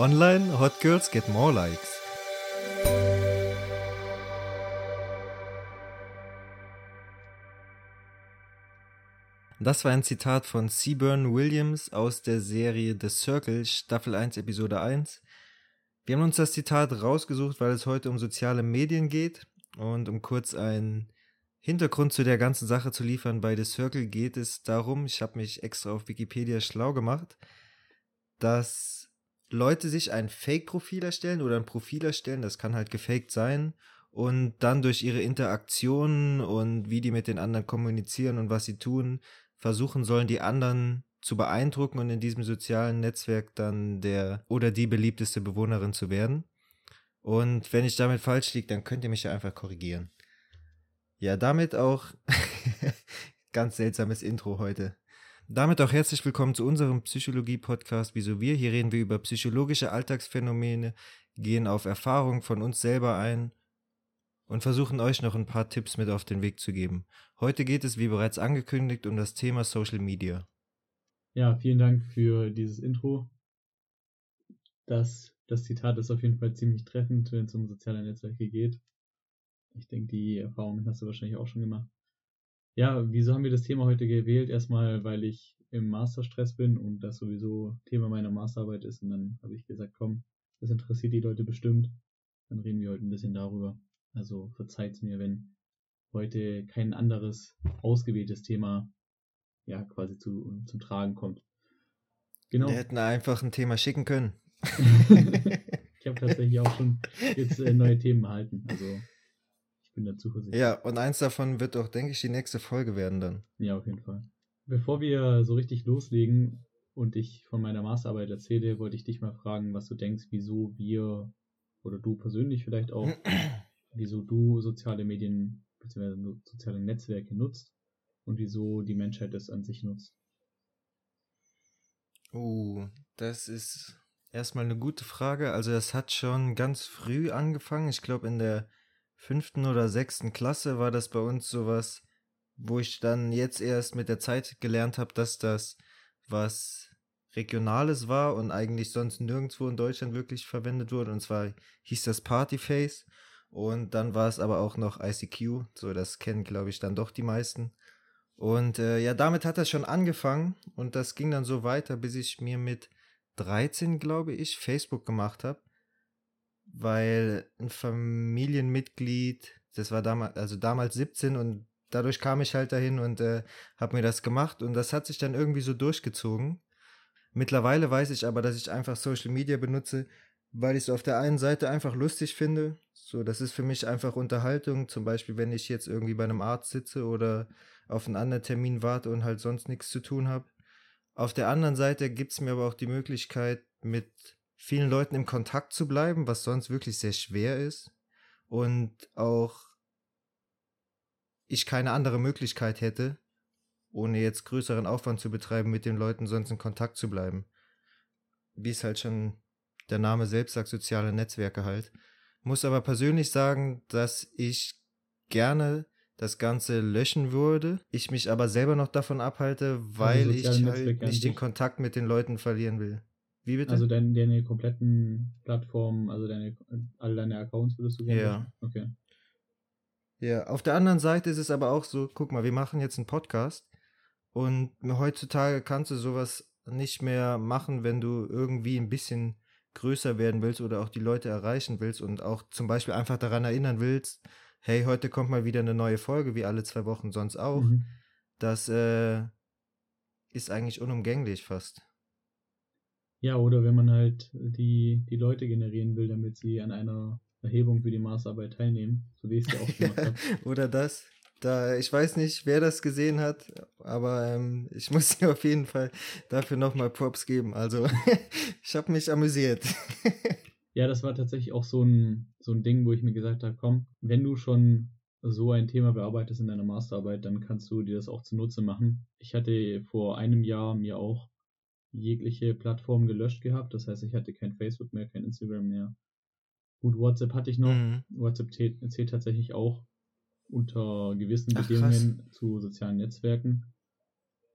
Online, hot girls get more likes. Das war ein Zitat von Seaburn Williams aus der Serie The Circle, Staffel 1, Episode 1. Wir haben uns das Zitat rausgesucht, weil es heute um soziale Medien geht und um kurz einen Hintergrund zu der ganzen Sache zu liefern. Bei The Circle geht es darum, ich habe mich extra auf Wikipedia schlau gemacht, dass Leute sich ein Fake-Profil erstellen oder ein Profil erstellen, das kann halt gefaked sein, und dann durch ihre Interaktionen und wie die mit den anderen kommunizieren und was sie tun, versuchen sollen, die anderen zu beeindrucken und in diesem sozialen Netzwerk dann der oder die beliebteste Bewohnerin zu werden. Und wenn ich damit falsch liege, dann könnt ihr mich ja einfach korrigieren. Ja, damit auch ganz seltsames Intro heute. Damit auch herzlich willkommen zu unserem Psychologie-Podcast Wieso wir. Hier reden wir über psychologische Alltagsphänomene, gehen auf Erfahrungen von uns selber ein und versuchen euch noch ein paar Tipps mit auf den Weg zu geben. Heute geht es, wie bereits angekündigt, um das Thema Social Media. Ja, vielen Dank für dieses Intro. Das, das Zitat ist auf jeden Fall ziemlich treffend, wenn es um soziale Netzwerke geht. Ich denke, die Erfahrung hast du wahrscheinlich auch schon gemacht. Ja, wieso haben wir das Thema heute gewählt? Erstmal, weil ich im Masterstress bin und das sowieso Thema meiner Masterarbeit ist. Und dann habe ich gesagt, komm, das interessiert die Leute bestimmt. Dann reden wir heute ein bisschen darüber. Also verzeiht mir, wenn heute kein anderes ausgewähltes Thema ja quasi zu, zum Tragen kommt. Genau. Wir hätten einfach ein Thema schicken können. ich habe tatsächlich auch schon jetzt äh, neue Themen erhalten. Also ich bin da zuversichtlich. Ja, und eins davon wird auch, denke ich, die nächste Folge werden dann. Ja, auf jeden Fall. Bevor wir so richtig loslegen und ich von meiner Masterarbeit erzähle, wollte ich dich mal fragen, was du denkst, wieso wir oder du persönlich vielleicht auch, wieso du soziale Medien bzw. soziale Netzwerke nutzt und wieso die Menschheit es an sich nutzt? Oh, das ist erstmal eine gute Frage. Also das hat schon ganz früh angefangen. Ich glaube in der fünften oder sechsten Klasse war das bei uns sowas, wo ich dann jetzt erst mit der Zeit gelernt habe, dass das was Regionales war und eigentlich sonst nirgendwo in Deutschland wirklich verwendet wurde. Und zwar hieß das Partyface. Und dann war es aber auch noch ICQ. So, das kennen, glaube ich, dann doch die meisten. Und äh, ja, damit hat das schon angefangen und das ging dann so weiter, bis ich mir mit 13, glaube ich, Facebook gemacht habe, weil ein Familienmitglied, das war damals, also damals 17 und dadurch kam ich halt dahin und äh, habe mir das gemacht und das hat sich dann irgendwie so durchgezogen. Mittlerweile weiß ich aber, dass ich einfach Social Media benutze, weil ich es auf der einen Seite einfach lustig finde. So, das ist für mich einfach Unterhaltung. Zum Beispiel, wenn ich jetzt irgendwie bei einem Arzt sitze oder auf einen anderen Termin warte und halt sonst nichts zu tun habe. Auf der anderen Seite gibt es mir aber auch die Möglichkeit, mit vielen Leuten im Kontakt zu bleiben, was sonst wirklich sehr schwer ist. Und auch ich keine andere Möglichkeit hätte, ohne jetzt größeren Aufwand zu betreiben, mit den Leuten sonst in Kontakt zu bleiben. Wie es halt schon der Name selbst sagt, soziale Netzwerke halt. Muss aber persönlich sagen, dass ich gerne das Ganze löschen würde, ich mich aber selber noch davon abhalte, weil ich halt nicht den Kontakt mit den Leuten verlieren will. Wie bitte? Also deine, deine kompletten Plattformen, also deine, alle deine Accounts würdest du gerne Ja. Okay. Ja, auf der anderen Seite ist es aber auch so, guck mal, wir machen jetzt einen Podcast und heutzutage kannst du sowas nicht mehr machen, wenn du irgendwie ein bisschen größer werden willst oder auch die Leute erreichen willst und auch zum Beispiel einfach daran erinnern willst, hey, heute kommt mal wieder eine neue Folge, wie alle zwei Wochen sonst auch. Mhm. Das äh, ist eigentlich unumgänglich fast. Ja, oder wenn man halt die, die Leute generieren will, damit sie an einer Erhebung für die Maßarbeit teilnehmen, so wie ich es ja auch gemacht habe. oder das. Da, ich weiß nicht, wer das gesehen hat, aber ähm, ich muss dir auf jeden Fall dafür nochmal Props geben. Also, ich habe mich amüsiert. Ja, das war tatsächlich auch so ein, so ein Ding, wo ich mir gesagt habe, komm, wenn du schon so ein Thema bearbeitest in deiner Masterarbeit, dann kannst du dir das auch zunutze machen. Ich hatte vor einem Jahr mir auch jegliche Plattform gelöscht gehabt. Das heißt, ich hatte kein Facebook mehr, kein Instagram mehr. Gut, WhatsApp hatte ich noch. Mhm. WhatsApp zählt, tatsächlich auch unter gewissen Ach, Bedingungen krass. zu sozialen Netzwerken.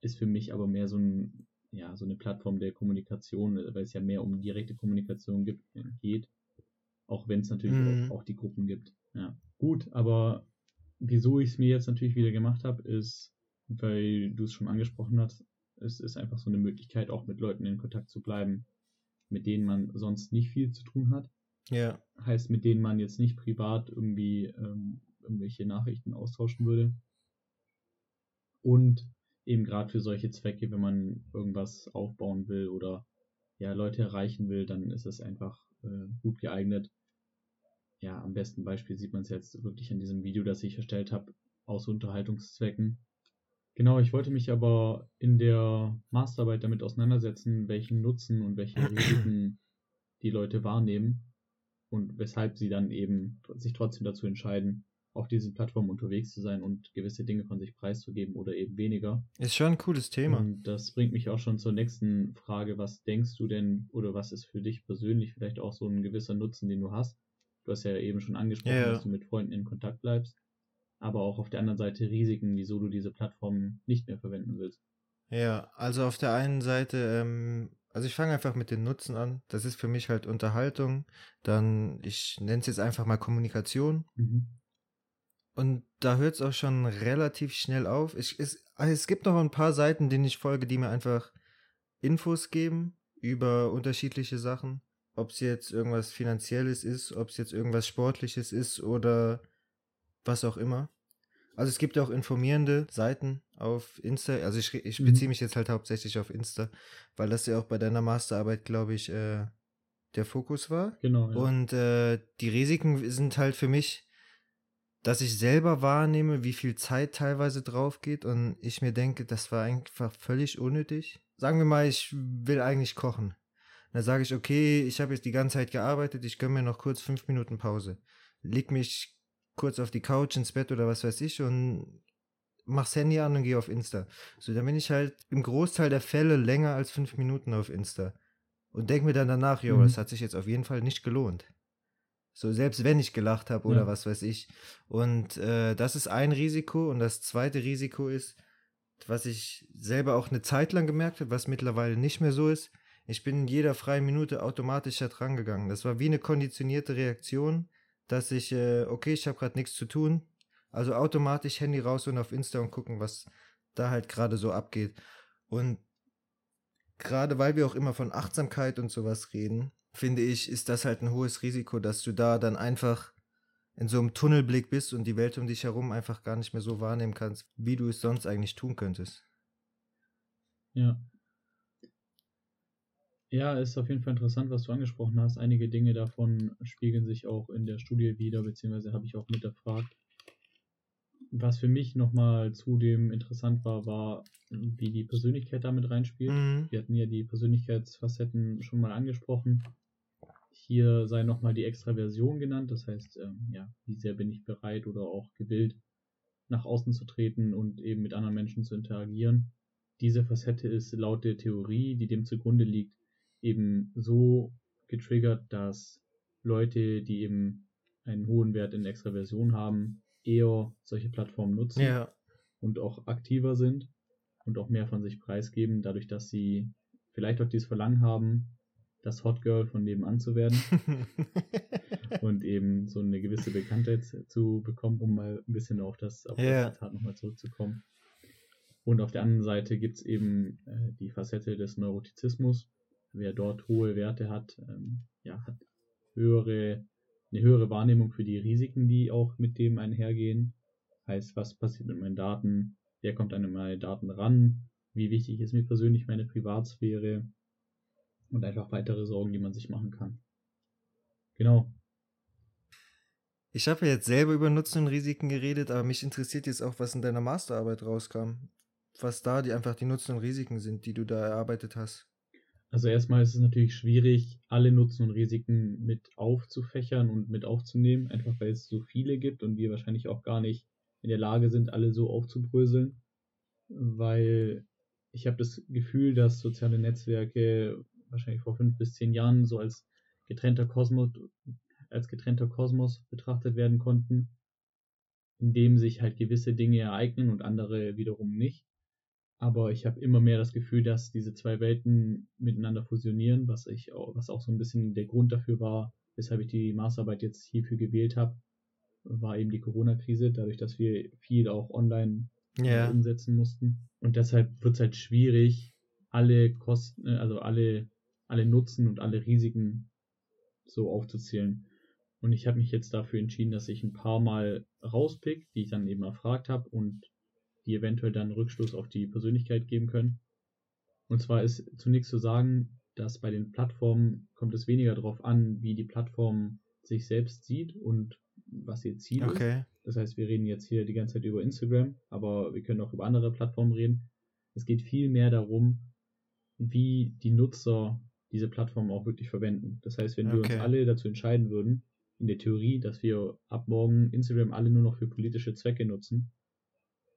Ist für mich aber mehr so ein ja, so eine Plattform der Kommunikation, weil es ja mehr um direkte Kommunikation gibt, geht. Auch wenn es natürlich mhm. auch, auch, die Gruppen gibt. Ja. Gut, aber wieso ich es mir jetzt natürlich wieder gemacht habe, ist, weil du es schon angesprochen hast, es ist einfach so eine Möglichkeit, auch mit Leuten in Kontakt zu bleiben, mit denen man sonst nicht viel zu tun hat. Ja. Heißt, mit denen man jetzt nicht privat irgendwie ähm, irgendwelche Nachrichten austauschen würde. Und eben gerade für solche Zwecke, wenn man irgendwas aufbauen will oder ja, Leute erreichen will, dann ist es einfach äh, gut geeignet. Ja, am besten Beispiel sieht man es jetzt wirklich in diesem Video, das ich erstellt habe, aus Unterhaltungszwecken. Genau, ich wollte mich aber in der Masterarbeit damit auseinandersetzen, welchen Nutzen und welche Risiken die Leute wahrnehmen und weshalb sie dann eben sich trotzdem dazu entscheiden, auf diesen Plattformen unterwegs zu sein und gewisse Dinge von sich preiszugeben oder eben weniger. Ist schon ein cooles Thema. Und das bringt mich auch schon zur nächsten Frage. Was denkst du denn oder was ist für dich persönlich vielleicht auch so ein gewisser Nutzen, den du hast? Du hast ja eben schon angesprochen, ja. dass du mit Freunden in Kontakt bleibst, aber auch auf der anderen Seite Risiken, wieso du diese Plattformen nicht mehr verwenden willst. Ja, also auf der einen Seite, ähm, also ich fange einfach mit den Nutzen an. Das ist für mich halt Unterhaltung. Dann, ich nenne es jetzt einfach mal Kommunikation. Mhm. Und da hört es auch schon relativ schnell auf. Ich, es, also es gibt noch ein paar Seiten, denen ich folge, die mir einfach Infos geben über unterschiedliche Sachen. Ob es jetzt irgendwas Finanzielles ist, ob es jetzt irgendwas Sportliches ist oder was auch immer. Also es gibt auch informierende Seiten auf Insta. Also ich, ich mhm. beziehe mich jetzt halt hauptsächlich auf Insta, weil das ja auch bei deiner Masterarbeit, glaube ich, äh, der Fokus war. Genau. Ja. Und äh, die Risiken sind halt für mich dass ich selber wahrnehme, wie viel Zeit teilweise drauf geht und ich mir denke, das war einfach völlig unnötig. Sagen wir mal, ich will eigentlich kochen. Dann sage ich, okay, ich habe jetzt die ganze Zeit gearbeitet, ich gönne mir noch kurz fünf Minuten Pause. Leg mich kurz auf die Couch ins Bett oder was weiß ich und mach's Handy an und gehe auf Insta. So, dann bin ich halt im Großteil der Fälle länger als fünf Minuten auf Insta. Und denke mir dann danach, jo, mhm. das hat sich jetzt auf jeden Fall nicht gelohnt. So, selbst wenn ich gelacht habe oder ja. was weiß ich. Und äh, das ist ein Risiko. Und das zweite Risiko ist, was ich selber auch eine Zeit lang gemerkt habe, was mittlerweile nicht mehr so ist. Ich bin in jeder freien Minute automatisch da dran gegangen. Das war wie eine konditionierte Reaktion, dass ich, äh, okay, ich habe gerade nichts zu tun. Also automatisch Handy raus und auf Insta und gucken, was da halt gerade so abgeht. Und gerade weil wir auch immer von Achtsamkeit und sowas reden, finde ich, ist das halt ein hohes Risiko, dass du da dann einfach in so einem Tunnelblick bist und die Welt um dich herum einfach gar nicht mehr so wahrnehmen kannst, wie du es sonst eigentlich tun könntest. Ja. Ja, ist auf jeden Fall interessant, was du angesprochen hast. Einige Dinge davon spiegeln sich auch in der Studie wieder, beziehungsweise habe ich auch mitgefragt. Was für mich nochmal zudem interessant war, war, wie die Persönlichkeit damit reinspielt. Mhm. Wir hatten ja die Persönlichkeitsfacetten schon mal angesprochen. Hier sei nochmal die Extraversion genannt, das heißt, ähm, ja, wie sehr bin ich bereit oder auch gewillt, nach außen zu treten und eben mit anderen Menschen zu interagieren. Diese Facette ist laut der Theorie, die dem zugrunde liegt, eben so getriggert, dass Leute, die eben einen hohen Wert in Extraversion haben, eher solche Plattformen nutzen ja. und auch aktiver sind und auch mehr von sich preisgeben, dadurch, dass sie vielleicht auch dieses Verlangen haben, das Hot Girl von nebenan zu werden und eben so eine gewisse Bekanntheit zu bekommen, um mal ein bisschen auf das, auf yeah. das Zitat nochmal zurückzukommen. Und auf der anderen Seite gibt es eben äh, die Facette des Neurotizismus. Wer dort hohe Werte hat, ähm, ja, hat höhere, eine höhere Wahrnehmung für die Risiken, die auch mit dem einhergehen. Heißt, was passiert mit meinen Daten? Wer kommt an meine Daten ran? Wie wichtig ist mir persönlich meine Privatsphäre? und einfach weitere Sorgen, die man sich machen kann. Genau. Ich habe ja jetzt selber über Nutzen und Risiken geredet, aber mich interessiert jetzt auch, was in deiner Masterarbeit rauskam. Was da die einfach die Nutzen und Risiken sind, die du da erarbeitet hast. Also erstmal ist es natürlich schwierig, alle Nutzen und Risiken mit aufzufächern und mit aufzunehmen, einfach weil es so viele gibt und wir wahrscheinlich auch gar nicht in der Lage sind, alle so aufzubröseln, weil ich habe das Gefühl, dass soziale Netzwerke wahrscheinlich vor fünf bis zehn Jahren so als getrennter Kosmos, als getrennter Kosmos betrachtet werden konnten, in dem sich halt gewisse Dinge ereignen und andere wiederum nicht. Aber ich habe immer mehr das Gefühl, dass diese zwei Welten miteinander fusionieren, was ich auch, was auch so ein bisschen der Grund dafür war, weshalb ich die Masterarbeit jetzt hierfür gewählt habe, war eben die Corona-Krise, dadurch, dass wir viel auch online Ja. umsetzen mussten. Und deshalb wird es halt schwierig, alle Kosten, äh, also alle, alle Nutzen und alle Risiken so aufzuzählen. Und ich habe mich jetzt dafür entschieden, dass ich ein paar Mal rauspick, die ich dann eben erfragt habe und die eventuell dann Rückschluss auf die Persönlichkeit geben können. Und zwar ist zunächst zu sagen, dass bei den Plattformen kommt es weniger darauf an, wie die Plattform sich selbst sieht und was ihr Ziel ist. Okay. Das heißt, wir reden jetzt hier die ganze Zeit über Instagram, aber wir können auch über andere Plattformen reden. Es geht viel mehr darum, wie die Nutzer diese Plattform auch wirklich verwenden. Das heißt, wenn wir uns alle dazu entscheiden würden, in der Theorie, dass wir ab morgen Instagram alle nur noch für politische Zwecke nutzen,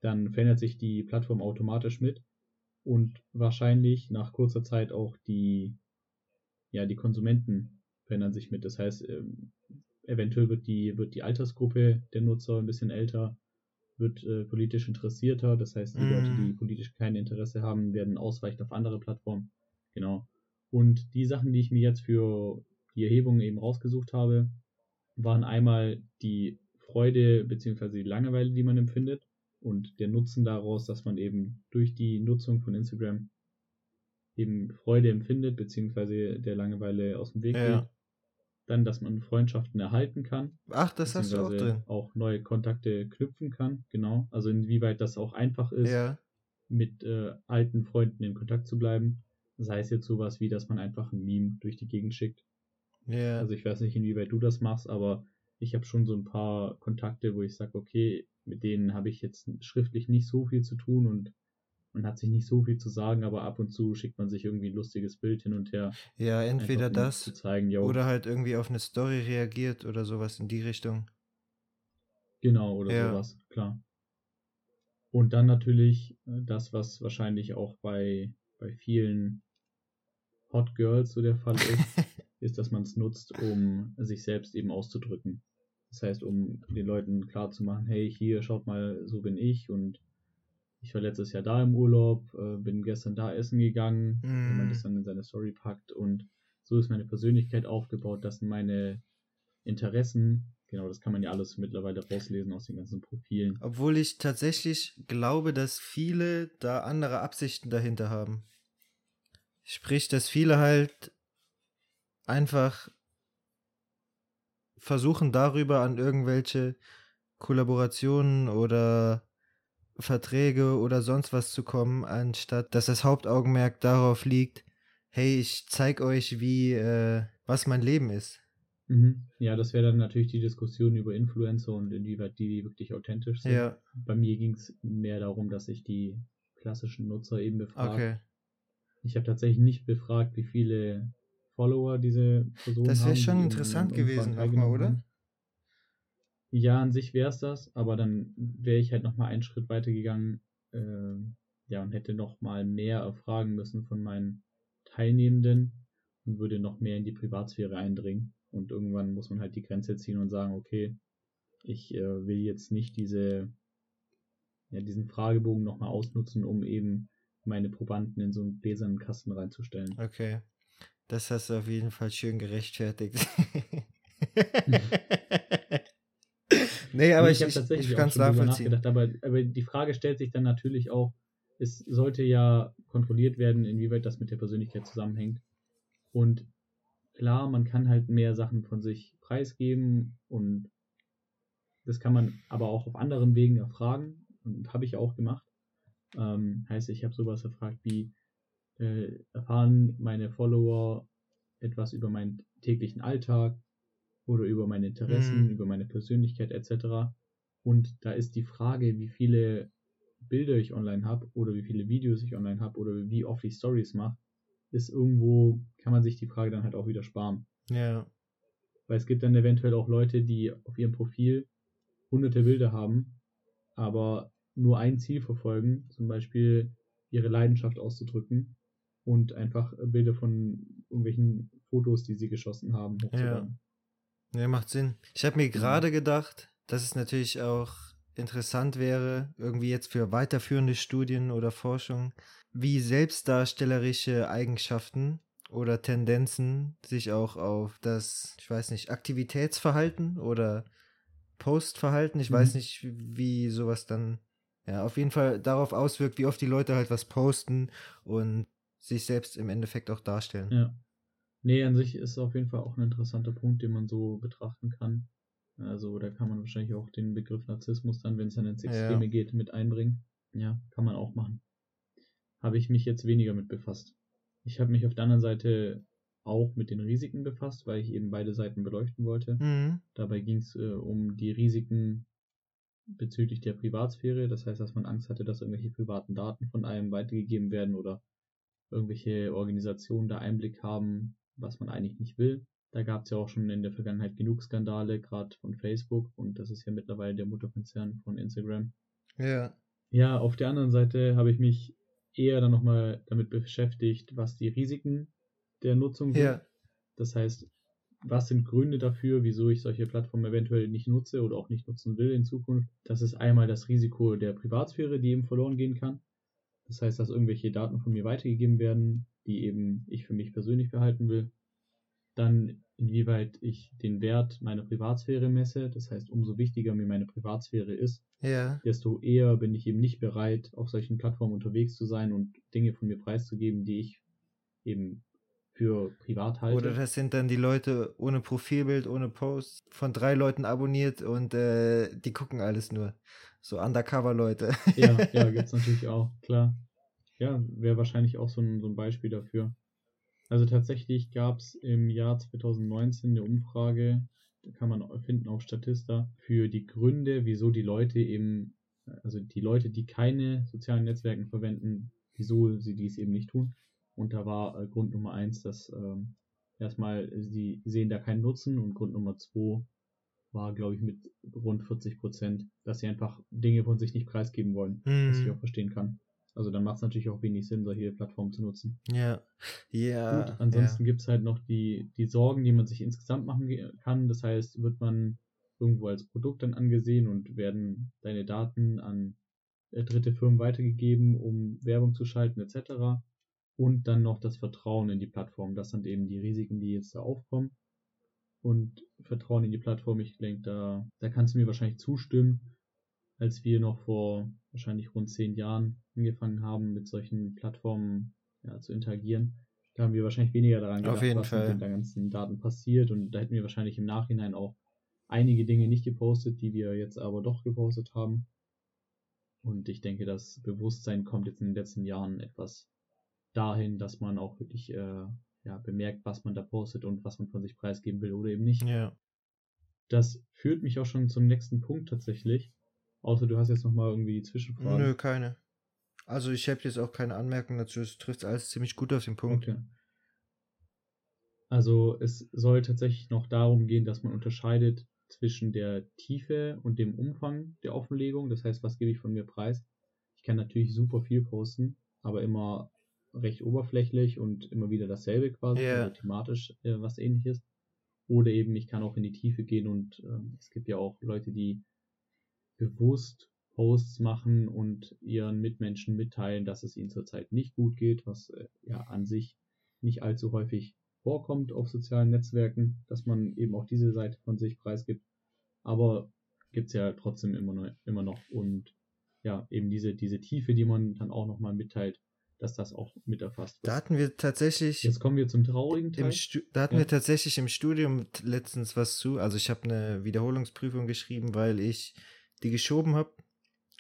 dann verändert sich die Plattform automatisch mit und wahrscheinlich nach kurzer Zeit auch die, ja, die Konsumenten verändern sich mit. Das heißt, ähm, eventuell wird die, wird die Altersgruppe der Nutzer ein bisschen älter, wird äh, politisch interessierter. Das heißt, die Mm. Leute, die politisch kein Interesse haben, werden ausweichen auf andere Plattformen. Genau. Und die Sachen, die ich mir jetzt für die Erhebung eben rausgesucht habe, waren einmal die Freude bzw. die Langeweile, die man empfindet und der Nutzen daraus, dass man eben durch die Nutzung von Instagram eben Freude empfindet bzw. der Langeweile aus dem Weg Ja. geht. Dann, dass man Freundschaften erhalten kann, Ach, das hast du auch beziehungsweise drin. auch neue Kontakte knüpfen kann, genau. Also inwieweit das auch einfach ist, Ja. mit äh, alten Freunden in Kontakt zu bleiben. Sei es jetzt sowas wie, dass man einfach ein Meme durch die Gegend schickt. Ja. Also ich weiß nicht, inwieweit du das machst, aber ich habe schon so ein paar Kontakte, wo ich sage, okay, mit denen habe ich jetzt schriftlich nicht so viel zu tun und man hat sich nicht so viel zu sagen, aber ab und zu schickt man sich irgendwie ein lustiges Bild hin und her. ja, entweder einfach, um das zu zeigen, oder halt irgendwie auf eine Story reagiert oder sowas in die Richtung. Genau, oder Ja. sowas, klar. Und dann natürlich äh, das, was wahrscheinlich auch bei, bei vielen Hot Girls so der Fall ist, ist, dass man es nutzt, um sich selbst eben auszudrücken. Das heißt, um den Leuten klarzumachen, hey, hier, schaut mal, so bin ich und ich war letztes Jahr da im Urlaub, äh, bin gestern da essen gegangen, wenn man Mm. das dann in seine Story packt und so ist meine Persönlichkeit aufgebaut, das sind meine Interessen, genau, das kann man ja alles mittlerweile rauslesen aus den ganzen Profilen. Obwohl ich tatsächlich glaube, dass viele da andere Absichten dahinter haben. Sprich, dass viele halt einfach versuchen darüber an irgendwelche Kollaborationen oder Verträge oder sonst was zu kommen, anstatt dass das Hauptaugenmerk darauf liegt, hey, ich zeig euch, wie, äh, was mein Leben ist. Mhm. Ja, das wäre dann natürlich die Diskussion über Influencer und inwieweit die wirklich authentisch sind. Ja, Bei mir ging es mehr darum, dass ich die klassischen Nutzer eben befrage. okay. Ich habe tatsächlich nicht befragt, wie viele Follower diese Personen Das wäre schon in- interessant gewesen, nochmal, teilgenommen oder? Ja, an sich wäre es das, aber dann wäre ich halt nochmal einen Schritt weiter gegangen äh, ja, und hätte nochmal mehr erfragen müssen von meinen Teilnehmenden und würde noch mehr in die Privatsphäre eindringen. Und irgendwann muss man halt die Grenze ziehen und sagen, okay, ich äh, will jetzt nicht diese, ja, diesen Fragebogen nochmal ausnutzen, um eben meine Probanden in so einen gläsernen Kasten reinzustellen. Okay. Das hast du auf jeden Fall schön gerechtfertigt. nee, aber ich, ich, ich auch kann es nachvollziehen. aber, aber die Frage stellt sich dann natürlich auch, es sollte ja kontrolliert werden, inwieweit das mit der Persönlichkeit zusammenhängt. Und klar, man kann halt mehr Sachen von sich preisgeben und das kann man aber auch auf anderen Wegen erfragen und habe ich auch gemacht. Ähm, heißt, ich habe sowas erfragt wie, äh, erfahren meine Follower etwas über meinen täglichen Alltag oder über meine Interessen, Mhm. über meine Persönlichkeit etc. Und da ist die Frage, wie viele Bilder ich online habe oder wie viele Videos ich online habe oder wie oft ich Stories mache, ist irgendwo, kann man sich die Frage dann halt auch wieder sparen. Ja, Weil es gibt dann eventuell auch Leute, die auf ihrem Profil hunderte Bilder haben, aber nur ein Ziel verfolgen, zum Beispiel ihre Leidenschaft auszudrücken und einfach Bilder von irgendwelchen Fotos, die sie geschossen haben, hochzuladen. ja, macht Sinn. Ich habe mir Genau. gerade gedacht, dass es natürlich auch interessant wäre, irgendwie jetzt für weiterführende Studien oder Forschung, wie selbstdarstellerische Eigenschaften oder Tendenzen sich auch auf das, ich weiß nicht, Aktivitätsverhalten oder Postverhalten, ich mhm. weiß nicht, wie sowas dann, ja, auf jeden Fall darauf auswirkt, wie oft die Leute halt was posten und sich selbst im Endeffekt auch darstellen. Ja. Nee, an sich ist auf jeden Fall auch ein interessanter Punkt, den man so betrachten kann. Also da kann man wahrscheinlich auch den Begriff Narzissmus dann, wenn es dann ins Extreme ja. geht, mit einbringen. Ja, kann man auch machen. Habe ich mich jetzt weniger mit befasst. Ich habe mich auf der anderen Seite auch mit den Risiken befasst, weil ich eben beide Seiten beleuchten wollte. Mhm. Dabei ging es äh, um die Risiken bezüglich der Privatsphäre. Das heißt, dass man Angst hatte, dass irgendwelche privaten Daten von einem weitergegeben werden oder irgendwelche Organisationen da Einblick haben, was man eigentlich nicht will. Da gab es ja auch schon in der Vergangenheit genug Skandale, gerade von Facebook und das ist ja mittlerweile der Mutterkonzern von Instagram. Ja. Ja, auf der anderen Seite habe ich mich eher dann nochmal damit beschäftigt, was die Risiken der Nutzung sind. Ja. Das heißt, was sind Gründe dafür, wieso ich solche Plattformen eventuell nicht nutze oder auch nicht nutzen will in Zukunft? Das ist einmal das Risiko der Privatsphäre, die eben verloren gehen kann. Das heißt, dass irgendwelche Daten von mir weitergegeben werden, die eben ich für mich persönlich behalten will. Dann, inwieweit ich den Wert meiner Privatsphäre messe. Das heißt, umso wichtiger mir meine Privatsphäre ist, ja. desto eher bin ich eben nicht bereit, auf solchen Plattformen unterwegs zu sein und Dinge von mir preiszugeben, die ich eben für privat halte. Oder das sind dann die Leute ohne Profilbild, ohne Post, von drei Leuten abonniert und äh, die gucken alles nur. So Undercover-Leute. ja, ja, gibt es natürlich auch, klar. Ja, wäre wahrscheinlich auch so ein, so ein Beispiel dafür. Also tatsächlich gab es im Jahr 2019 eine Umfrage, da kann man finden auf Statista, für die Gründe, wieso die Leute eben, also die Leute, die keine sozialen Netzwerke verwenden, wieso sie dies eben nicht tun. Und da war äh, Grund Nummer eins, dass ähm, erstmal sie sehen da keinen Nutzen und Grund Nummer zwei war, glaube ich, mit rund 40 Prozent, dass sie einfach Dinge von sich nicht preisgeben wollen, mm. was ich mhm. auch verstehen kann. Also dann macht es natürlich auch wenig Sinn, solche Plattformen zu nutzen. Ja. Ja. Gut, ansonsten ja. gibt es halt noch die, die Sorgen, die man sich insgesamt machen kann. Das heißt, wird man irgendwo als Produkt dann angesehen und werden deine Daten an äh, dritte Firmen weitergegeben, um Werbung zu schalten, etc. Und dann noch das Vertrauen in die Plattform. Das sind eben die Risiken, die jetzt da aufkommen. Und Vertrauen in die Plattform, ich denke, da, da kannst du mir wahrscheinlich zustimmen, als wir noch vor wahrscheinlich rund zehn Jahren angefangen haben, mit solchen Plattformen ja, zu interagieren, da haben wir wahrscheinlich weniger daran gedacht, was Fall. mit den ganzen Daten passiert. Und da hätten wir wahrscheinlich im Nachhinein auch einige Dinge nicht gepostet, die wir jetzt aber doch gepostet haben. Und ich denke, das Bewusstsein kommt jetzt in den letzten Jahren etwas dahin, dass man auch wirklich äh, ja, bemerkt, was man da postet und was man von sich preisgeben will oder eben nicht. Ja. Das führt mich auch schon zum nächsten Punkt tatsächlich. Außer du hast jetzt nochmal irgendwie die Zwischenfragen. Nö, keine. Also ich habe jetzt auch keine Anmerkungen dazu. Es trifft alles ziemlich gut auf den Punkt. Okay. Also es soll tatsächlich noch darum gehen, dass man unterscheidet zwischen der Tiefe und dem Umfang der Offenlegung. Das heißt, was gebe ich von mir preis? Ich kann natürlich super viel posten, aber immer recht oberflächlich und immer wieder dasselbe quasi, yeah. also thematisch äh, was ähnliches. Oder eben, ich kann auch in die Tiefe gehen und ähm, es gibt ja auch Leute, die bewusst Posts machen und ihren Mitmenschen mitteilen, dass es ihnen zurzeit nicht gut geht, was äh, ja an sich nicht allzu häufig vorkommt auf sozialen Netzwerken, dass man eben auch diese Seite von sich preisgibt. Aber gibt's ja trotzdem immer noch, immer noch und ja, eben diese, diese Tiefe, die man dann auch nochmal mitteilt, dass das auch mit erfasst wird. Da hatten wir tatsächlich. Jetzt kommen wir zum traurigen Teil. da hatten ja. wir tatsächlich im Studium letztens was zu. Also ich habe eine Wiederholungsprüfung geschrieben, weil ich die geschoben habe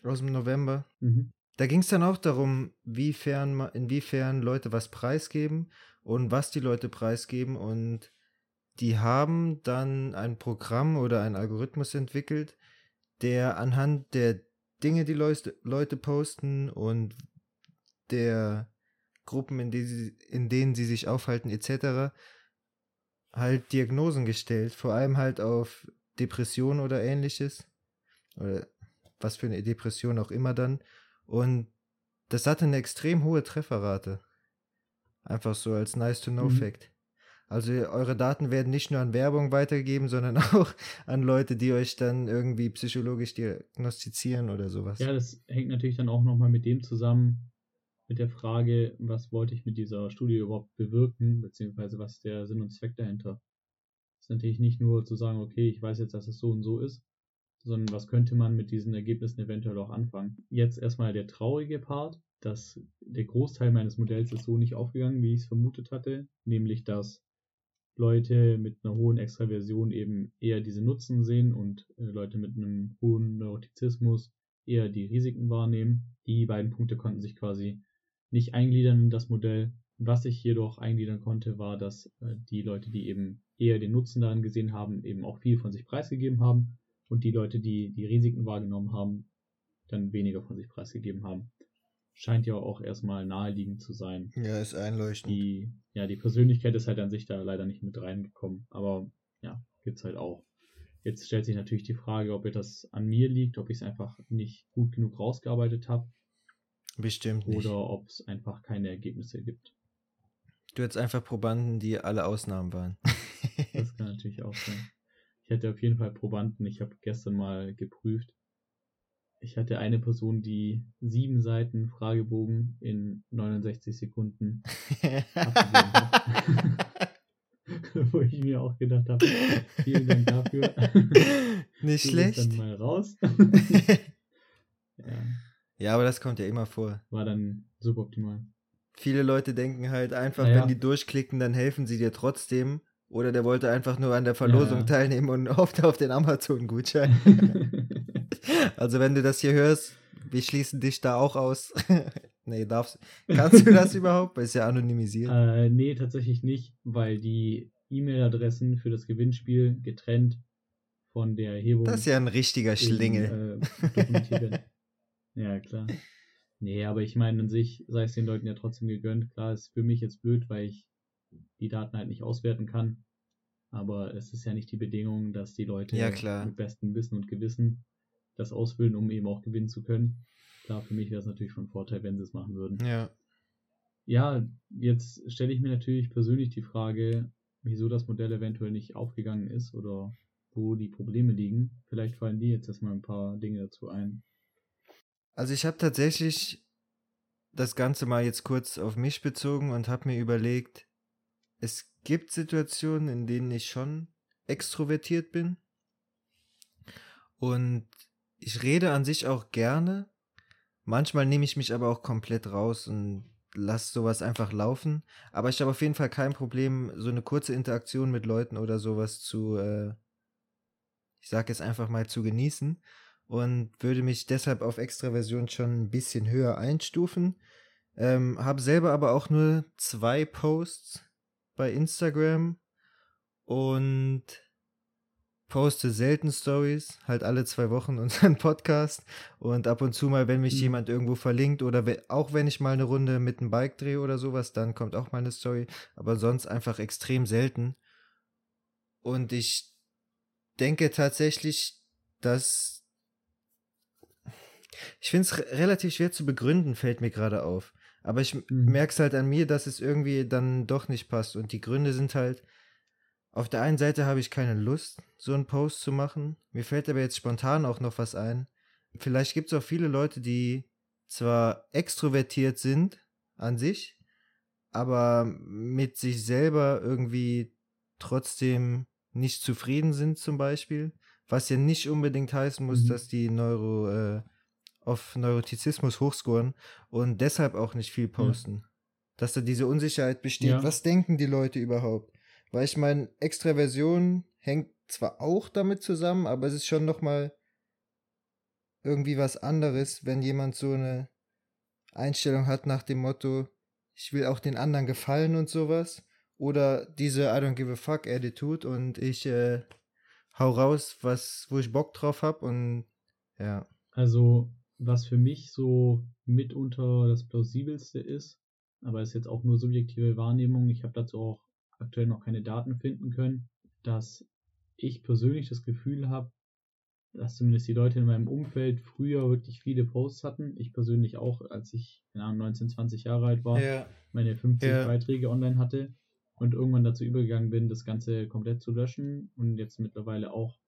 aus dem November. Mhm. Da ging es dann auch darum, wiefern, inwiefern Leute was preisgeben und was die Leute preisgeben. Und die haben dann ein Programm oder einen Algorithmus entwickelt, der anhand der Dinge, die Leute posten und der Gruppen, in, die in denen sie sich aufhalten, etc., halt Diagnosen gestellt, vor allem halt auf Depression oder ähnliches. Oder was für eine Depression auch immer dann. Und das hatte eine extrem hohe Trefferrate. Einfach so als nice to know mhm. Fact. Also eure Daten werden nicht nur an Werbung weitergegeben, sondern auch an Leute, die euch dann irgendwie psychologisch diagnostizieren oder sowas. Ja, das hängt natürlich dann auch nochmal mit dem zusammen, mit der Frage, was wollte ich mit dieser Studie überhaupt bewirken, beziehungsweise was ist der Sinn und Zweck dahinter. Das ist natürlich nicht nur zu sagen, okay, ich weiß jetzt, dass es so und so ist, sondern was könnte man mit diesen Ergebnissen eventuell auch anfangen. Jetzt erstmal der traurige Part, dass der Großteil meines Modells ist so nicht aufgegangen, wie ich es vermutet hatte, nämlich dass Leute mit einer hohen Extraversion eben eher diese Nutzen sehen und äh, Leute mit einem hohen Neurotizismus eher die Risiken wahrnehmen. Die beiden Punkte konnten sich quasi nicht eingliedern in das Modell. Was ich jedoch eingliedern konnte, war, dass äh, die Leute, die eben eher den Nutzen daran gesehen haben, eben auch viel von sich preisgegeben haben und die Leute, die die Risiken wahrgenommen haben, dann weniger von sich preisgegeben haben. Scheint ja auch erstmal naheliegend zu sein. Ja, ist einleuchtend. Die, ja, die Persönlichkeit ist halt an sich da leider nicht mit reingekommen, aber ja, gibt's halt auch. Jetzt stellt sich natürlich die Frage, ob das an mir liegt, ob ich es einfach nicht gut genug rausgearbeitet habe. Bestimmt nicht. Oder ob es einfach keine Ergebnisse gibt. Du hättest einfach Probanden, die alle Ausnahmen waren. das kann natürlich auch sein. Ich hatte auf jeden Fall Probanden. Ich habe gestern mal geprüft. Ich hatte eine Person, die sieben Seiten Fragebogen in 69 Sekunden abgegeben hat. Wo ich mir auch gedacht habe, vielen Dank dafür. Nicht schlecht. Dann mal raus. ja. Ja, aber das kommt ja immer vor. War dann suboptimal. Viele Leute denken halt einfach, naja. wenn die durchklicken, dann helfen sie dir trotzdem. Oder der wollte einfach nur an der Verlosung ja. teilnehmen und hoffte auf den Amazon-Gutschein. also wenn du das hier hörst, wir schließen dich da auch aus. nee, darfst Kannst du das überhaupt? Ist ja anonymisiert. Äh, nee, tatsächlich nicht, weil die E-Mail-Adressen für das Gewinnspiel getrennt von der Erhebung. Das ist ja ein richtiger Schlingel. Äh, ja, klar. Nee, aber ich meine an sich sei es den Leuten ja trotzdem gegönnt. Klar, ist für mich jetzt blöd, weil ich die Daten halt nicht auswerten kann. Aber es ist ja nicht die Bedingung, dass die Leute ja, mit bestem Wissen und Gewissen das ausfüllen, um eben auch gewinnen zu können. Klar, für mich wäre es natürlich von Vorteil, wenn sie es machen würden. Ja. Ja, jetzt stelle ich mir natürlich persönlich die Frage, wieso das Modell eventuell nicht aufgegangen ist oder wo die Probleme liegen. Vielleicht fallen die jetzt erstmal ein paar Dinge dazu ein. Also ich habe tatsächlich das Ganze mal jetzt kurz auf mich bezogen und habe mir überlegt, es gibt Situationen, in denen ich schon extrovertiert bin. Und ich rede an sich auch gerne. Manchmal nehme ich mich aber auch komplett raus und lasse sowas einfach laufen. Aber ich habe auf jeden Fall kein Problem, so eine kurze Interaktion mit Leuten oder sowas zu, äh, ich sage jetzt einfach mal, zu genießen. Und würde mich deshalb auf Extraversion schon ein bisschen höher einstufen. Ähm, habe selber aber auch nur zwei Posts bei Instagram und poste selten Stories, halt alle zwei Wochen unseren Podcast und ab und zu mal, wenn mich mhm. jemand irgendwo verlinkt oder auch wenn ich mal eine Runde mit einem Bike drehe oder sowas, dann kommt auch mal eine Story, aber sonst einfach extrem selten. Und ich denke tatsächlich, dass ich finde es relativ schwer zu begründen, fällt mir gerade auf. Aber ich mhm. merke es halt an mir, dass es irgendwie dann doch nicht passt. Und die Gründe sind halt, auf der einen Seite habe ich keine Lust, so einen Post zu machen. Mir fällt aber jetzt spontan auch noch was ein. Vielleicht gibt es auch viele Leute, die zwar extrovertiert sind an sich, aber mit sich selber irgendwie trotzdem nicht zufrieden sind zum Beispiel. Was ja nicht unbedingt heißen muss, mhm. dass die Neuro, äh, auf Neurotizismus hochscoren und deshalb auch nicht viel posten. Ja. Dass da diese Unsicherheit besteht. Ja. Was denken die Leute überhaupt? Weil ich meine, Extraversion hängt zwar auch damit zusammen, aber es ist schon nochmal irgendwie was anderes, wenn jemand so eine Einstellung hat nach dem Motto, ich will auch den anderen gefallen und sowas. Oder diese I don't give a fuck Attitude und ich äh, hau raus, was, wo ich Bock drauf hab und ja. Also was für mich so mitunter das plausibelste ist, aber ist jetzt auch nur subjektive Wahrnehmung, ich habe dazu auch aktuell noch keine Daten finden können, dass ich persönlich das Gefühl habe, dass zumindest die Leute in meinem Umfeld früher wirklich viele Posts hatten. Ich persönlich auch, als ich keine Ahnung, 19, 20 Jahre alt war, ja. meine 50 ja. Beiträge online hatte. und irgendwann dazu übergegangen bin, das Ganze komplett zu löschen und jetzt mittlerweile auch,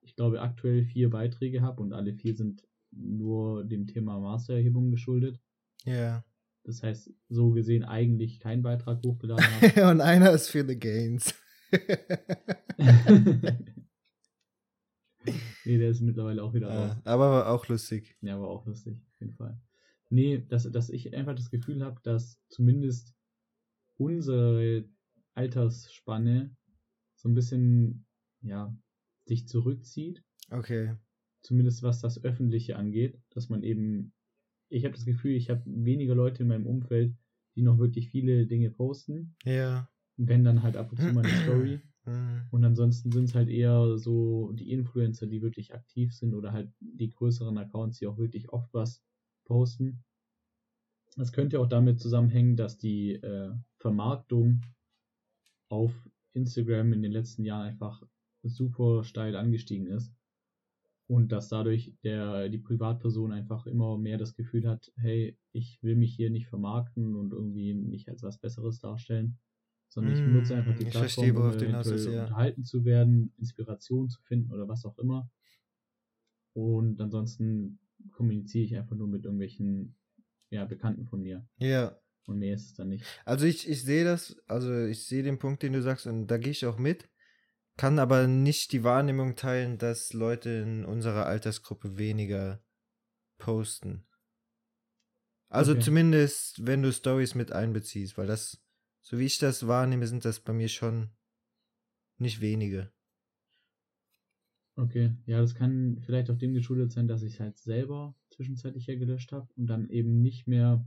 ich glaube, aktuell vier Beiträge habe und alle vier sind nur dem Thema Mastererhebung geschuldet. Ja. Das heißt, so gesehen eigentlich keinen Beitrag hochgeladen habe. und einer ist für the Gains. nee, der ist mittlerweile auch wieder raus. Ja, aber auch lustig. Ja, aber auch lustig, auf jeden Fall. Nee, dass, dass ich einfach das Gefühl habe, dass zumindest unsere Altersspanne so ein bisschen, ja, sich zurückzieht. Okay. Zumindest was das Öffentliche angeht, dass man eben, ich habe das Gefühl, ich habe weniger Leute in meinem Umfeld, die noch wirklich viele Dinge posten. Ja. Wenn dann halt ab und zu mal eine Story. Mhm. Und ansonsten sind es halt eher so die Influencer, die wirklich aktiv sind oder halt die größeren Accounts, die auch wirklich oft was posten. Das könnte auch damit zusammenhängen, dass die äh, Vermarktung auf Instagram in den letzten Jahren einfach super steil angestiegen ist und dass dadurch der die Privatperson einfach immer mehr das Gefühl hat, hey, ich will mich hier nicht vermarkten und irgendwie nicht als was Besseres darstellen, sondern ich benutze einfach die Mm, Plattform, um willst, ja. unterhalten zu werden, Inspiration zu finden oder was auch immer. Und ansonsten kommuniziere ich einfach nur mit irgendwelchen ja, Bekannten von mir. Ja. Und mehr ist es dann nicht. Also ich, ich sehe das, also ich sehe den Punkt, den du sagst, und da gehe ich auch mit, kann aber nicht die Wahrnehmung teilen, dass Leute in unserer Altersgruppe weniger posten. Also Okay. zumindest, wenn du Stories mit einbeziehst, weil das, so wie ich das wahrnehme, sind das bei mir schon nicht wenige. Okay, ja, das kann vielleicht auch dem geschuldet sein, dass ich es halt selber zwischenzeitlich ja gelöscht habe und dann eben nicht mehr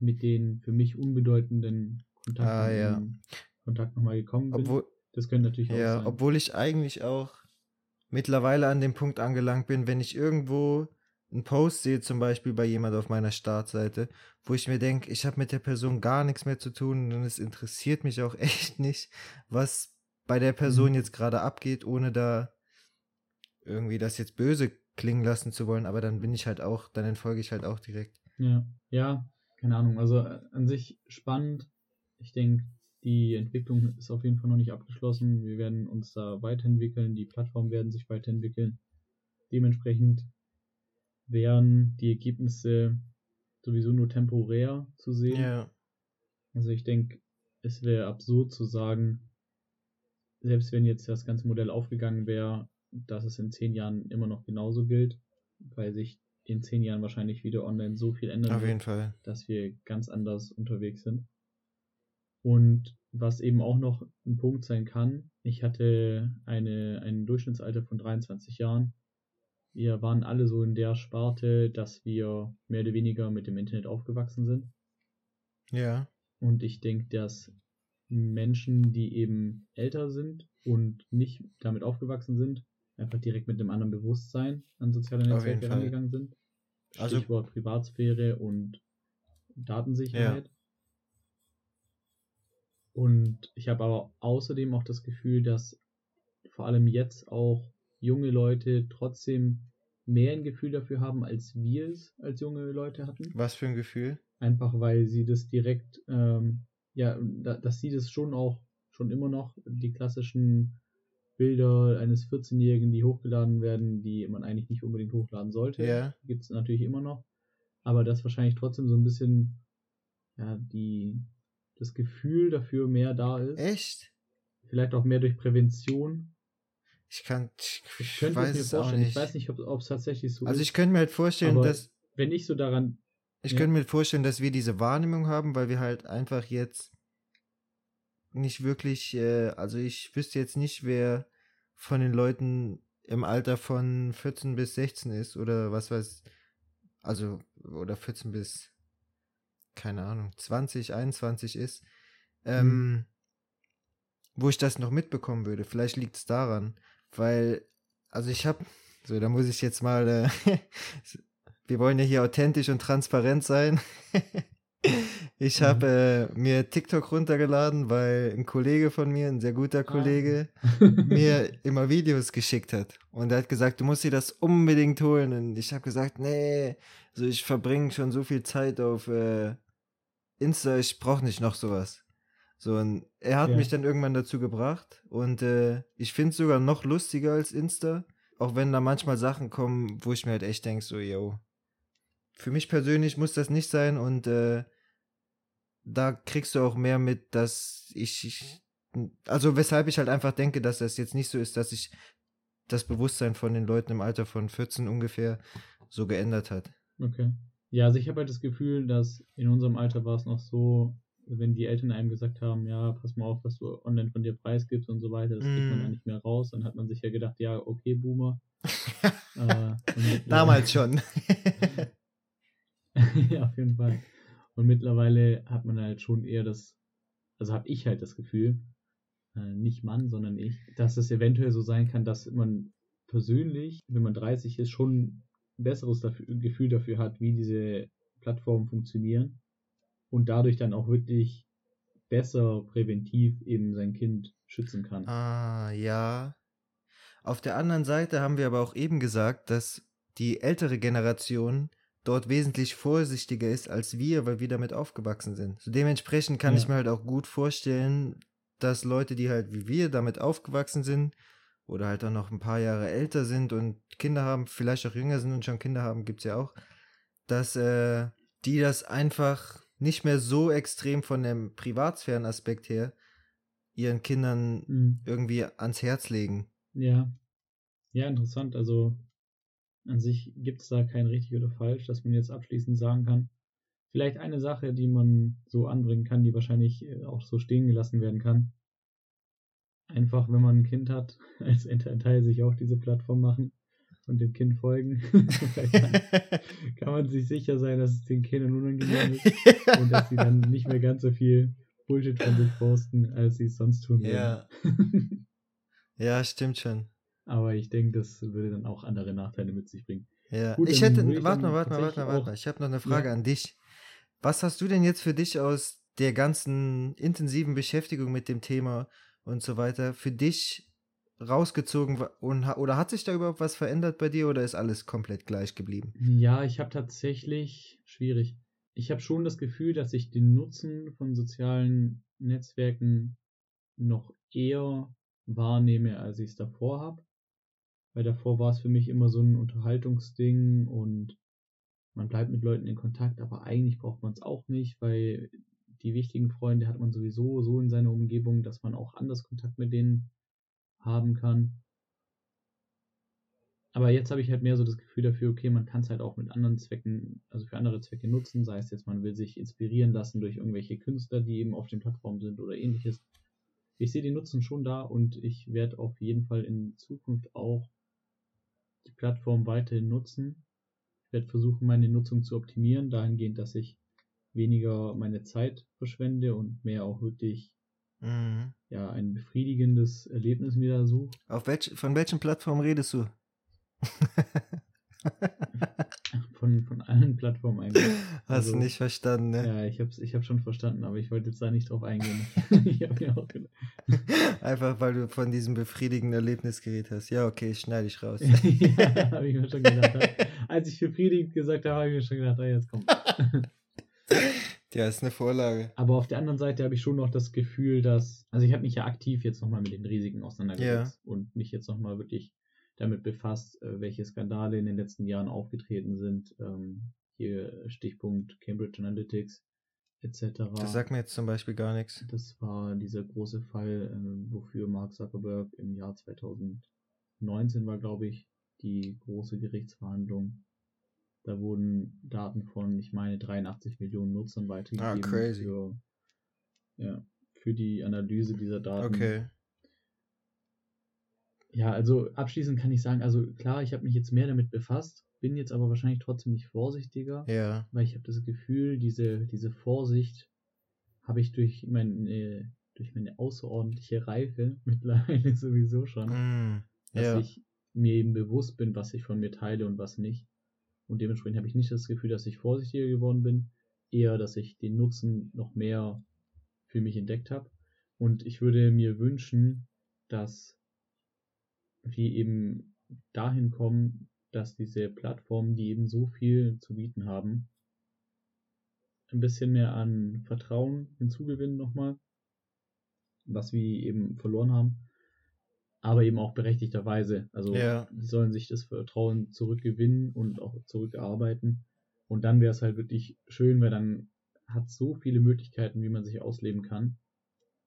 mit den für mich unbedeutenden Kontakten Ah, ja. Kontakt nochmal gekommen bin. Obwohl, das könnte natürlich auch ja, sein. obwohl ich eigentlich auch mittlerweile an dem Punkt angelangt bin, wenn ich irgendwo einen Post sehe, zum Beispiel bei jemand auf meiner Startseite, wo ich mir denke, ich habe mit der Person gar nichts mehr zu tun und es interessiert mich auch echt nicht, was bei der Person Mhm. jetzt gerade abgeht, ohne da irgendwie das jetzt böse klingen lassen zu wollen, aber dann bin ich halt auch, dann entfolge ich halt auch direkt. Ja, ja, keine Ahnung. Also äh, an sich spannend. Ich denke, die Entwicklung ist auf jeden Fall noch nicht abgeschlossen. Wir werden uns da weiterentwickeln, die Plattformen werden sich weiterentwickeln. Dementsprechend wären die Ergebnisse sowieso nur temporär zu sehen. Ja, Also ich denke, es wäre absurd zu sagen, selbst wenn jetzt das ganze Modell aufgegangen wäre, dass es in zehn Jahren immer noch genauso gilt, weil sich in zehn Jahren wahrscheinlich wieder online so viel ändern Fall. dass wir ganz anders unterwegs sind. Und was eben auch noch ein Punkt sein kann, ich hatte eine, ein Durchschnittsalter von 23 Jahren. Wir waren alle so in der Sparte, dass wir mehr oder weniger mit dem Internet aufgewachsen sind. Ja, Und ich denke, dass Menschen, die eben älter sind und nicht damit aufgewachsen sind, einfach direkt mit einem anderen Bewusstsein an soziale Netzwerke rangegangen sind. Also- Stichwort Privatsphäre und Datensicherheit. Und ich habe aber außerdem auch das Gefühl, dass vor allem jetzt auch junge Leute trotzdem mehr ein Gefühl dafür haben, als wir es als junge Leute hatten was für ein Gefühl. einfach weil sie das direkt, ähm, ja, da, dass sie das schon auch, schon immer noch, die klassischen Bilder eines 14-Jährigen, die hochgeladen werden, die man eigentlich nicht unbedingt hochladen sollte, Ja. gibt es natürlich immer noch, aber dass wahrscheinlich trotzdem so ein bisschen, ja, die, das Gefühl dafür mehr da ist, Echt? vielleicht auch mehr durch Prävention. Ich kann, ich, Ich könnte weiß es mir vorstellen, nicht. ich weiß nicht, ob es tatsächlich so Also ist, ich könnte mir halt vorstellen, Aber- dass wenn ich so daran, ich Ja. könnte mir vorstellen, dass wir diese Wahrnehmung haben, weil wir halt einfach jetzt nicht wirklich, äh, also ich wüsste jetzt nicht, wer von den Leuten im Alter von 14 bis 16 ist oder was weiß, also oder 14 bis keine Ahnung, 20, 21 ist, ähm, Mhm. wo ich das noch mitbekommen würde. Vielleicht liegt es daran, weil, also ich habe, so, da muss ich jetzt mal, äh, wir wollen ja hier authentisch und transparent sein. ich Mhm. habe äh, mir TikTok runtergeladen, weil ein Kollege von mir, ein sehr Ah. guter Kollege, mir immer Videos geschickt hat. Und er hat gesagt, du musst dir das unbedingt holen. Und ich habe gesagt, nee, so ich verbringe schon so viel Zeit auf äh, Insta, ich brauche nicht noch sowas. So, und er hat Ja. mich dann irgendwann dazu gebracht und äh, ich finde es sogar noch lustiger als Insta, auch wenn da manchmal Sachen kommen, wo ich mir halt echt denke, so, yo, für mich persönlich muss das nicht sein und äh, da kriegst du auch mehr mit, dass ich, ich, also weshalb ich halt einfach denke, dass das jetzt nicht so ist, dass sich das Bewusstsein von den Leuten im Alter von 14 ungefähr so geändert hat. Okay. Ja, also ich habe halt das Gefühl, dass in unserem Alter war es noch so, wenn die Eltern einem gesagt haben, ja, pass mal auf, was du online von dir preisgibst und so weiter, das kriegt man Mm. ja nicht mehr raus, dann hat man sich ja gedacht, ja, okay, Boomer. äh, Damals schon. ja, auf jeden Fall. Und mittlerweile hat man halt schon eher das, also habe ich halt das Gefühl, äh, nicht Mann, sondern ich, dass es eventuell so sein kann, dass man persönlich, wenn man 30 ist, schon besseres dafür, Gefühl dafür hat, wie diese Plattformen funktionieren und dadurch dann auch wirklich besser präventiv eben sein Kind schützen kann. Ah, ja. Auf der anderen Seite haben wir aber auch eben gesagt, dass die ältere Generation dort wesentlich vorsichtiger ist als wir, weil wir damit aufgewachsen sind. So dementsprechend kann Ja. ich mir halt auch gut vorstellen, dass Leute, die halt wie wir damit aufgewachsen sind oder halt auch noch ein paar Jahre älter sind und Kinder haben, vielleicht auch jünger sind und schon Kinder haben, gibt's ja auch, dass äh, die das einfach nicht mehr so extrem von dem Privatsphärenaspekt her ihren Kindern Mhm. irgendwie ans Herz legen. Ja. Ja, interessant. Also an sich gibt es da kein richtig oder falsch, dass man jetzt abschließend sagen kann. Vielleicht eine Sache, die man so anbringen kann, die wahrscheinlich äh, auch so stehen gelassen werden kann. Einfach, wenn man ein Kind hat, als Elternteil sich auch diese Plattform machen und dem Kind folgen. Dann kann man sich sicher sein, dass es den Kindern unangenehm ist und dass sie dann nicht mehr ganz so viel Bullshit von sich posten, als sie es sonst tun würden. Ja. ja, stimmt schon. Aber ich denke, das würde dann auch andere Nachteile mit sich bringen. Ja. Gut, ich hätte, warte mal, warte mal, warte mal, warte mal. Ich habe noch eine Frage Ja. an dich. Was hast du denn jetzt für dich aus der ganzen intensiven Beschäftigung mit dem Thema und so weiter für dich rausgezogen und oder hat sich da überhaupt was verändert bei dir oder ist alles komplett gleich geblieben? Ja, ich habe tatsächlich schwierig. Ich habe schon das Gefühl, dass ich den Nutzen von sozialen Netzwerken noch eher wahrnehme, als ich es davor habe. Weil davor war es für mich immer so ein Unterhaltungsding und man bleibt mit Leuten in Kontakt, aber eigentlich braucht man es auch nicht, weil die wichtigen Freunde hat man sowieso so in seiner Umgebung, dass man auch anders Kontakt mit denen haben kann. Aber jetzt habe ich halt mehr so das Gefühl dafür, okay, man kann es halt auch mit anderen Zwecken, also für andere Zwecke nutzen, sei es jetzt, man will sich inspirieren lassen durch irgendwelche Künstler, die eben auf den Plattformen sind oder ähnliches. Ich sehe den Nutzen schon da und ich werde auf jeden Fall in Zukunft auch die Plattform weiterhin nutzen. Ich werde versuchen, meine Nutzung zu optimieren, dahingehend, dass ich weniger meine Zeit verschwende und mehr auch wirklich Mhm. ja ein befriedigendes Erlebnis mir da suche. Auf welch, von welchen Plattformen redest du? Von, von allen Plattformen eigentlich. Hast Also, du nicht verstanden, ne? Ja, ich hab's, ich hab's schon verstanden, aber ich wollte jetzt da nicht drauf eingehen. ich hab mir auch gedacht. Einfach weil du von diesem befriedigenden Erlebnis geredet hast. Ja, okay, schneide ich raus. ja, habe ich mir schon gedacht. Als ich befriedigend gesagt habe, habe ich mir schon gedacht, ah, jetzt kommt. ja, ist eine Vorlage. Aber auf der anderen Seite habe ich schon noch das Gefühl, dass, also ich habe mich ja aktiv jetzt nochmal mit den Risiken auseinandergesetzt und mich jetzt nochmal wirklich damit befasst, äh, welche Skandale in den letzten Jahren aufgetreten sind. Ähm, hier Stichpunkt Cambridge Analytics etc. Das sagt mir jetzt zum Beispiel gar nichts. Das war dieser große Fall, ähm, wofür Mark Zuckerberg im Jahr 2019 war, glaube ich, die große Gerichtsverhandlung. Da wurden Daten von, ich meine, 83 Millionen Nutzern weitergegeben Ah, crazy. für, ja, für die Analyse dieser Daten. Okay. Ja, also abschließend kann ich sagen, also klar, ich habe mich jetzt mehr damit befasst, bin jetzt aber wahrscheinlich trotzdem nicht vorsichtiger Ja. weil ich habe das Gefühl, diese, diese Vorsicht habe ich durch meine, durch meine außerordentliche Reife mittlerweile sowieso schon, Mm, dass ja. ich mir eben bewusst bin, was ich von mir teile und was nicht. Und dementsprechend habe ich nicht das Gefühl, dass ich vorsichtiger geworden bin, eher, dass ich den Nutzen noch mehr für mich entdeckt habe. Und ich würde mir wünschen, dass wir eben dahin kommen, dass diese Plattformen, die eben so viel zu bieten haben, ein bisschen mehr an Vertrauen hinzugewinnen nochmal was wir eben verloren haben, aber eben auch berechtigterweise. Also Ja. die sollen sich das Vertrauen zurückgewinnen und auch zurückerarbeiten. Und dann wäre es halt wirklich schön, weil dann hat so viele Möglichkeiten, wie man sich ausleben kann,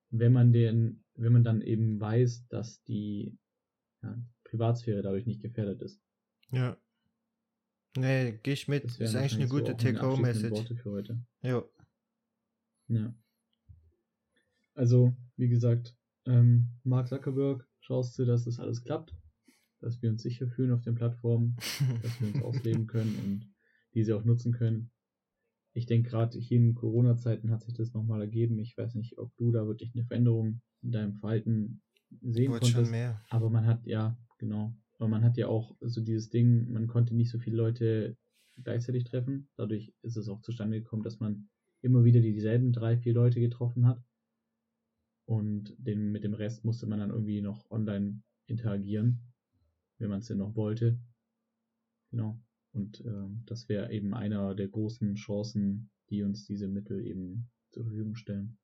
wenn man den, wenn man dann eben weiß, dass die ja, Privatsphäre dadurch nicht gefährdet ist. Ja. Nee, geh ich mit. Das ist eigentlich eine so gute abschließenden Take-Home-Message. Worte für heute. Ja. Ja. Also, wie gesagt, ähm, Mark Zuckerberg, schaust du, dass das alles klappt, dass wir uns sicher fühlen auf den Plattformen, dass wir uns ausleben können und diese auch nutzen können. Ich denke, gerade hier in Corona-Zeiten hat sich das nochmal ergeben. Ich weiß nicht, ob du da wirklich eine Veränderung in deinem Verhalten sehen Wurde schon konntest. mehr. Aber man hat ja, genau, aber man hat ja auch so dieses Ding, man konnte nicht so viele Leute gleichzeitig treffen. Dadurch ist es auch zustande gekommen, dass man immer wieder dieselben drei, vier Leute getroffen hat. Und den, mit dem Rest musste man dann irgendwie noch online interagieren, wenn man es denn noch wollte. Genau. Und ähm, das wäre eben einer der großen Chancen, die uns diese Mittel eben zur Verfügung stellen.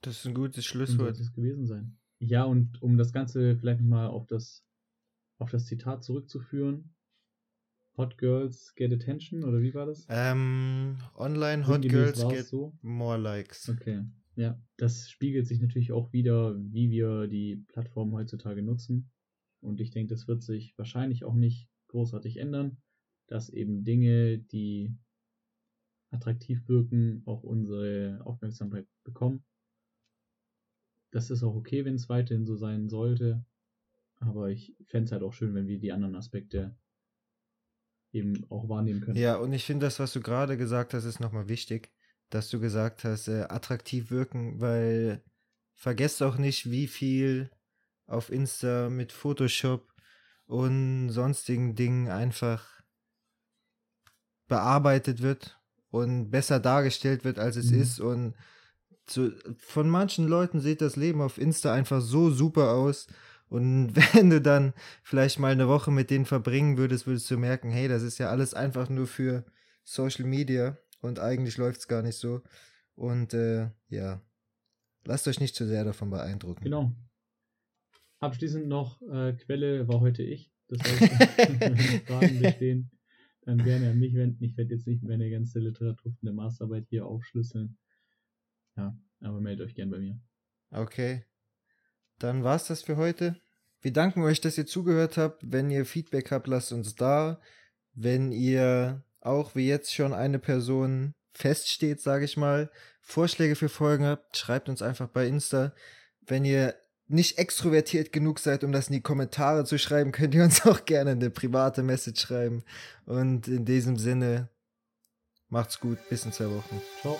Das ist ein gutes Schlusswort. es gewesen sein. Ja, und um das Ganze vielleicht nochmal auf das, auf das Zitat zurückzuführen. Hot Girls get attention, oder wie war das? Ähm, online Hot Girls get so. more likes. Okay. Ja, das spiegelt sich natürlich auch wieder, wie wir die Plattform heutzutage nutzen. Und ich denke, das wird sich wahrscheinlich auch nicht großartig ändern, dass eben Dinge, die attraktiv wirken, auch unsere Aufmerksamkeit bekommen. Das ist auch okay, wenn es weiterhin so sein sollte. Aber ich fände es halt auch schön, wenn wir die anderen Aspekte eben auch wahrnehmen können. Ja, und ich finde das, was du gerade gesagt hast, ist nochmal wichtig, dass du gesagt hast, äh, attraktiv wirken, weil vergesst auch nicht, wie viel auf Insta mit Photoshop und sonstigen Dingen einfach bearbeitet wird und besser dargestellt wird, als es Mhm. ist. Und zu, von manchen Leuten sieht das Leben auf Insta einfach so super aus. Und wenn du dann vielleicht mal eine Woche mit denen verbringen würdest, würdest du merken, hey, das ist ja alles einfach nur für Social Media und eigentlich läuft es gar nicht so. Und äh, ja, lasst euch nicht zu sehr davon beeindrucken. Genau. Abschließend noch, äh, Quelle war heute ich. Das heißt, wenn Fragen bestehen, dann gerne an mich wenden. Ich werde jetzt nicht meine ganze Literatur von der Masterarbeit hier aufschlüsseln. Ja, aber meldet euch gern bei mir. Okay. Dann war's das für heute. Wir danken euch, dass ihr zugehört habt. Wenn ihr Feedback habt, lasst uns da. Wenn ihr auch wie jetzt schon eine Person feststeht, sage ich mal, Vorschläge für Folgen habt, schreibt uns einfach bei Insta. Wenn ihr nicht extrovertiert genug seid, um das in die Kommentare zu schreiben, könnt ihr uns auch gerne eine private Message schreiben. Und in diesem Sinne, macht's gut. Bis in zwei Wochen. Ciao.